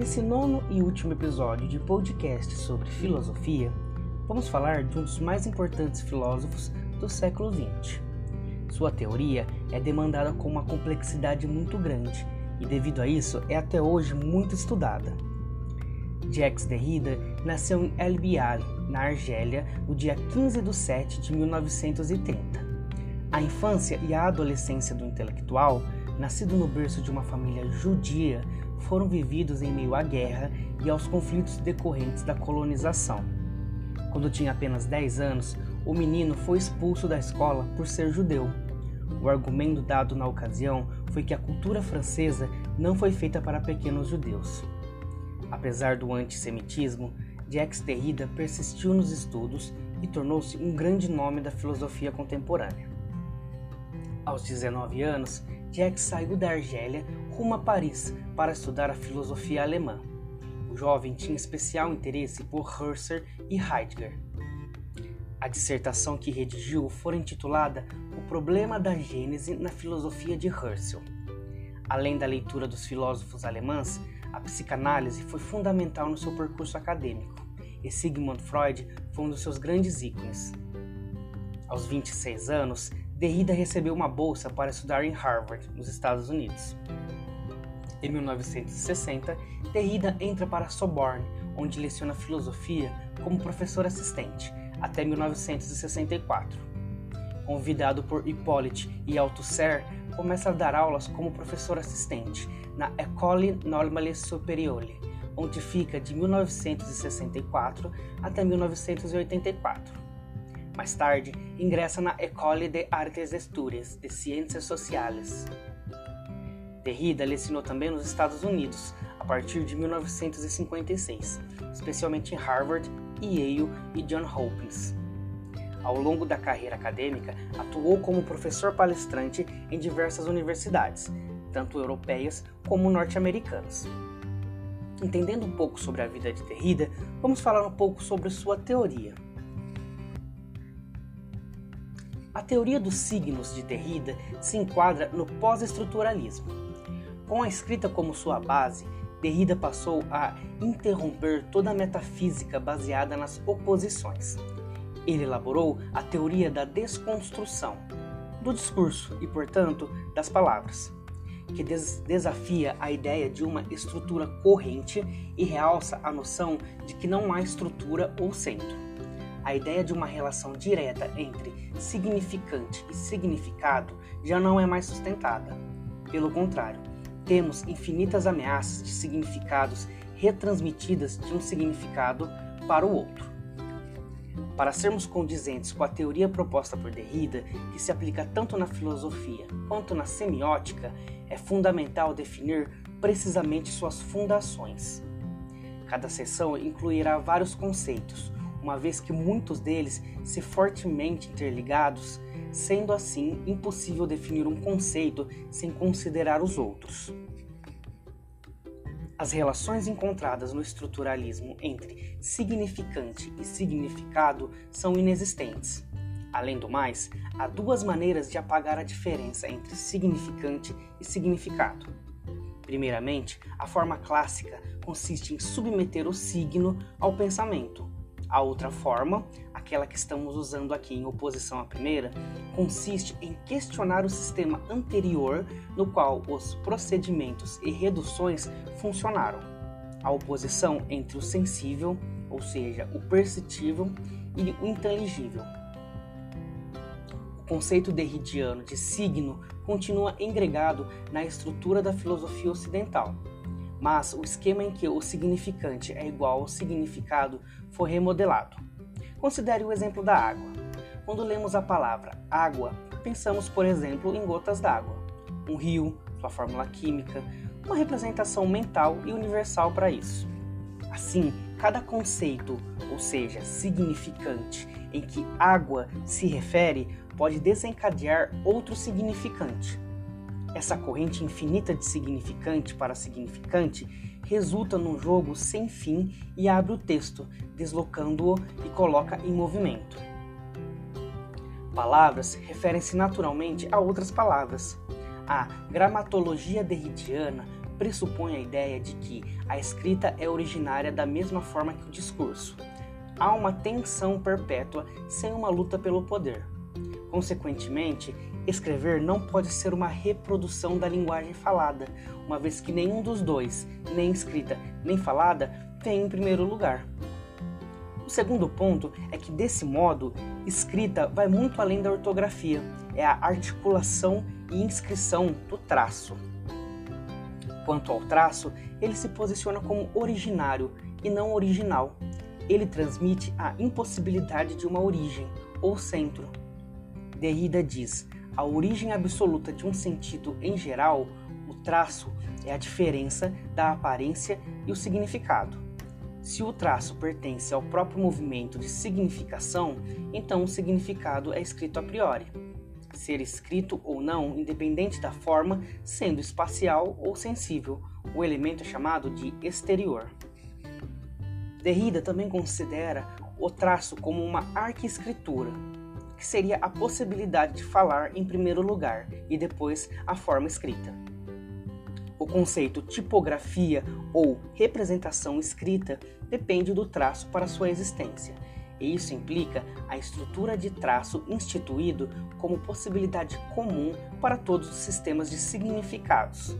Nesse nono e último episódio de podcast sobre filosofia, vamos falar de um dos mais importantes filósofos do século XX. Sua teoria é demandada com uma complexidade muito grande e, devido a isso, é até hoje muito estudada. Jacques Derrida nasceu em El Bial, na Argélia, no dia 15 de 7 de 1930. A infância e a adolescência do intelectual, nascido no berço de uma família judia, foram vividos em meio à guerra e aos conflitos decorrentes da colonização. Quando tinha apenas 10 anos, o menino foi expulso da escola por ser judeu. O argumento dado na ocasião foi que a cultura francesa não foi feita para pequenos judeus. Apesar do antissemitismo, Jacques Derrida persistiu nos estudos e tornou-se um grande nome da filosofia contemporânea. Aos 19 anos, Jacques saiu da Argélia rumo a Paris para estudar a filosofia alemã. O jovem tinha especial interesse por Husserl e Heidegger. A dissertação que redigiu foi intitulada O Problema da Gênese na Filosofia de Husserl. Além da leitura dos filósofos alemães, a psicanálise foi fundamental no seu percurso acadêmico, e Sigmund Freud foi um dos seus grandes ícones. Aos 26 anos, Derrida recebeu uma bolsa para estudar em Harvard, nos Estados Unidos. Em 1960, Derrida entra para Sorbonne, onde leciona filosofia como professor assistente, até 1964. Convidado por Hippolyte e Althusser, começa a dar aulas como professor assistente na École Normale Supérieure, onde fica de 1964 até 1984. Mais tarde, ingressa na École des Artes Estúrias de Ciências Sociais. Derrida lecionou também nos Estados Unidos a partir de 1956, especialmente em Harvard, Yale e Johns Hopkins. Ao longo da carreira acadêmica, atuou como professor palestrante em diversas universidades, tanto europeias como norte-americanas. Entendendo um pouco sobre a vida de Derrida, vamos falar um pouco sobre sua teoria. A teoria dos signos de Derrida se enquadra no pós-estruturalismo. Com a escrita como sua base, Derrida passou a interromper toda a metafísica baseada nas oposições. Ele elaborou a teoria da desconstrução, do discurso e, portanto, das palavras que des desafia a ideia de uma estrutura corrente e realça a noção de que não há estrutura ou centro. A ideia de uma relação direta entre significante e significado já não é mais sustentada. Pelo contrário, temos infinitas ameaças de significados retransmitidas de um significado para o outro. Para sermos condizentes com a teoria proposta por Derrida, que se aplica tanto na filosofia quanto na semiótica, é fundamental definir precisamente suas fundações. Cada seção incluirá vários conceitos, uma vez que muitos deles se fortemente interligados, sendo assim impossível definir um conceito sem considerar os outros. As relações encontradas no estruturalismo entre significante e significado são inexistentes. Além do mais, há duas maneiras de apagar a diferença entre significante e significado. Primeiramente, a forma clássica consiste em submeter o signo ao pensamento. A outra forma, aquela que estamos usando aqui em oposição à primeira, consiste em questionar o sistema anterior no qual os procedimentos e reduções funcionaram. A oposição entre o sensível, ou seja, o perceptível, e o inteligível. O conceito derridiano de signo continua engregado na estrutura da filosofia ocidental, mas o esquema em que o significante é igual ao significado foi remodelado. Considere o exemplo da água. Quando lemos a palavra água, pensamos, por exemplo, em gotas d'água, um rio, sua fórmula química, uma representação mental e universal para isso. Assim, cada conceito, ou seja, significante, em que água se refere, pode desencadear outro significante. Essa corrente infinita de significante para significante resulta num jogo sem fim e abre o texto, deslocando-o e coloca em movimento. Palavras referem-se naturalmente a outras palavras. A gramatologia derridiana pressupõe a ideia de que a escrita é originária da mesma forma que o discurso. Há uma tensão perpétua sem uma luta pelo poder. Consequentemente, escrever não pode ser uma reprodução da linguagem falada, uma vez que nenhum dos dois, nem escrita nem falada, vem em primeiro lugar. O segundo ponto é que, desse modo, escrita vai muito além da ortografia, é a articulação e inscrição do traço. Quanto ao traço, ele se posiciona como originário e não original. Ele transmite a impossibilidade de uma origem ou centro. Derrida diz: a origem absoluta de um sentido em geral, o traço, é a diferença da aparência e o significado. Se o traço pertence ao próprio movimento de significação, então o significado é escrito a priori. Ser escrito ou não, independente da forma, sendo espacial ou sensível, o elemento é chamado de exterior. Derrida também considera o traço como uma arquiescritura, que seria a possibilidade de falar em primeiro lugar e depois a forma escrita. O conceito tipografia ou representação escrita depende do traço para sua existência, e isso implica a estrutura de traço instituído como possibilidade comum para todos os sistemas de significados.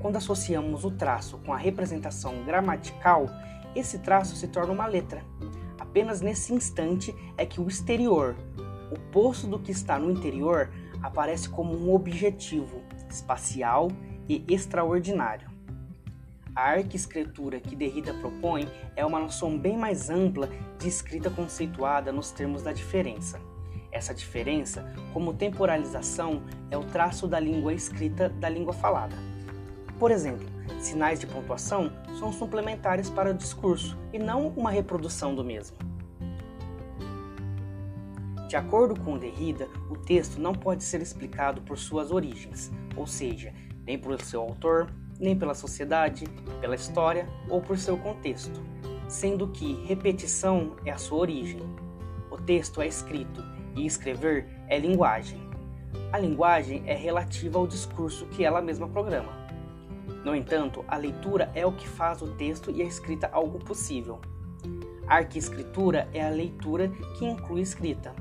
Quando associamos o traço com a representação gramatical, esse traço se torna uma letra. Apenas nesse instante é que o exterior, o poço do que está no interior, aparece como um objetivo espacial e extraordinário. A arquiescritura que Derrida propõe é uma noção bem mais ampla de escrita conceituada nos termos da diferença. Essa diferença, como temporalização, é o traço da língua escrita da língua falada. Por exemplo, sinais de pontuação são suplementares para o discurso e não uma reprodução do mesmo. De acordo com Derrida, o texto não pode ser explicado por suas origens, ou seja, nem por seu autor, nem pela sociedade, pela história ou por seu contexto, sendo que repetição é a sua origem. O texto é escrito e escrever é linguagem. A linguagem é relativa ao discurso que ela mesma programa. No entanto, a leitura é o que faz o texto e a escrita algo possível. A arquiescritura é a leitura que inclui escrita.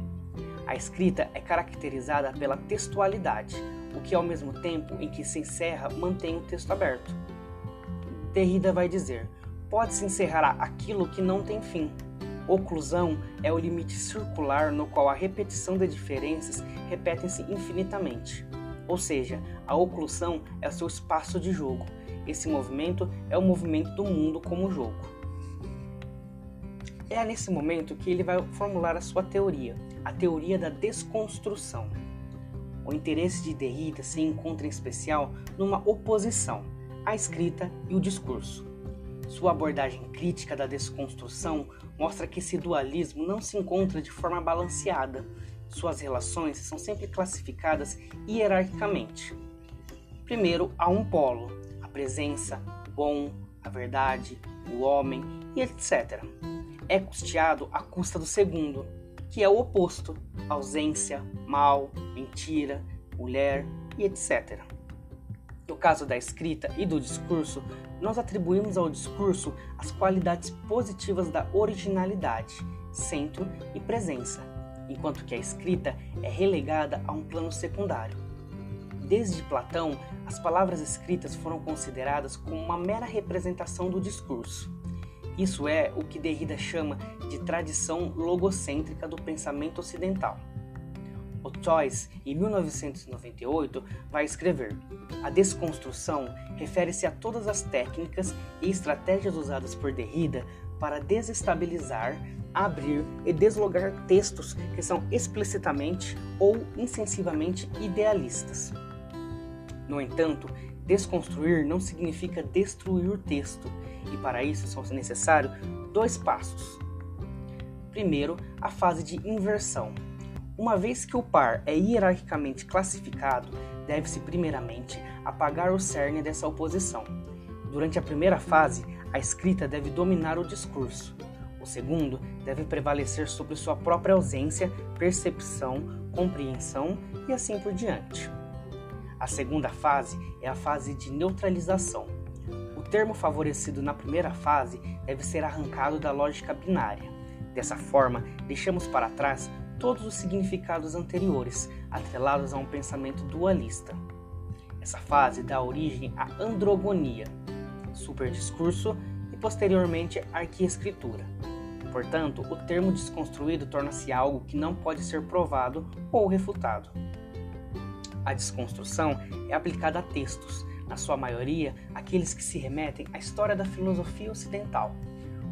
A escrita é caracterizada pela textualidade, o que ao mesmo tempo em que se encerra mantém o texto aberto. Derrida vai dizer: pode-se encerrar aquilo que não tem fim. Oclusão é o limite circular no qual a repetição de diferenças repetem-se infinitamente. Ou seja, a oclusão é o seu espaço de jogo. Esse movimento é o movimento do mundo como jogo. É nesse momento que ele vai formular a sua teoria, a teoria da desconstrução. O interesse de Derrida se encontra em especial numa oposição à escrita e o discurso. Sua abordagem crítica da desconstrução mostra que esse dualismo não se encontra de forma balanceada. Suas relações são sempre classificadas hierarquicamente. Primeiro, há um polo, a presença, o bom, a verdade, o homem e etc. É custeado à custa do segundo, que é o oposto: ausência, mal, mentira, mulher e etc. No caso da escrita e do discurso, nós atribuímos ao discurso as qualidades positivas da originalidade, centro e presença, enquanto que a escrita é relegada a um plano secundário. Desde Platão, as palavras escritas foram consideradas como uma mera representação do discurso isso é o que Derrida chama de tradição logocêntrica do pensamento ocidental. O Toys, em 1998, vai escrever: A desconstrução refere-se a todas as técnicas e estratégias usadas por Derrida para desestabilizar, abrir e deslogar textos que são explicitamente ou insensivamente idealistas. No entanto, desconstruir não significa destruir o texto, e para isso são necessários dois passos. Primeiro, a fase de inversão. Uma vez que o par é hierarquicamente classificado, deve-se primeiramente apagar o cerne dessa oposição. Durante a primeira fase, a escrita deve dominar o discurso. O segundo deve prevalecer sobre sua própria ausência, percepção, compreensão e assim por diante. A segunda fase é a fase de neutralização. O termo favorecido na primeira fase deve ser arrancado da lógica binária. Dessa forma, deixamos para trás todos os significados anteriores, atrelados a um pensamento dualista. Essa fase dá origem à androgonia, superdiscurso e posteriormente arquiescritura. Portanto, o termo desconstruído torna-se algo que não pode ser provado ou refutado. A desconstrução é aplicada a textos, na sua maioria aqueles que se remetem à história da filosofia ocidental.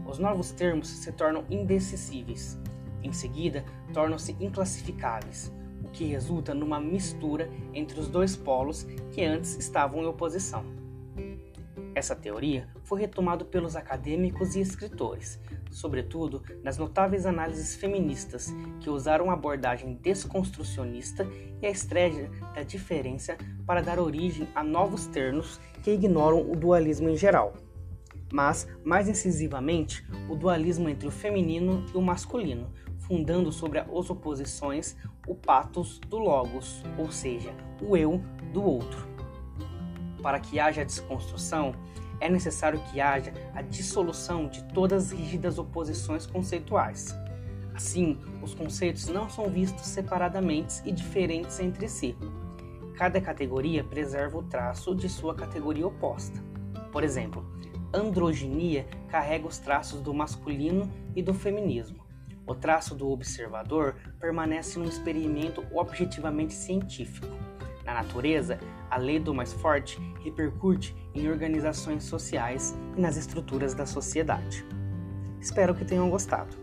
Os novos termos se tornam indecissíveis. Em seguida, tornam-se inclassificáveis, o que resulta numa mistura entre os dois polos que antes estavam em oposição. Essa teoria foi retomada pelos acadêmicos e escritores, sobretudo nas notáveis análises feministas que usaram a abordagem desconstrucionista e a estreia da diferença para dar origem a novos termos que ignoram o dualismo em geral, mas, mais incisivamente, o dualismo entre o feminino e o masculino, fundando sobre as oposições o patos do logos, ou seja, o eu do outro. Para que haja desconstrução, é necessário que haja a dissolução de todas as rígidas oposições conceituais. Assim, os conceitos não são vistos separadamente e diferentes entre si. Cada categoria preserva o traço de sua categoria oposta. Por exemplo, androginia carrega os traços do masculino e do feminismo. O traço do observador permanece num experimento objetivamente científico. Na natureza, a lei do mais forte repercute em organizações sociais e nas estruturas da sociedade. Espero que tenham gostado.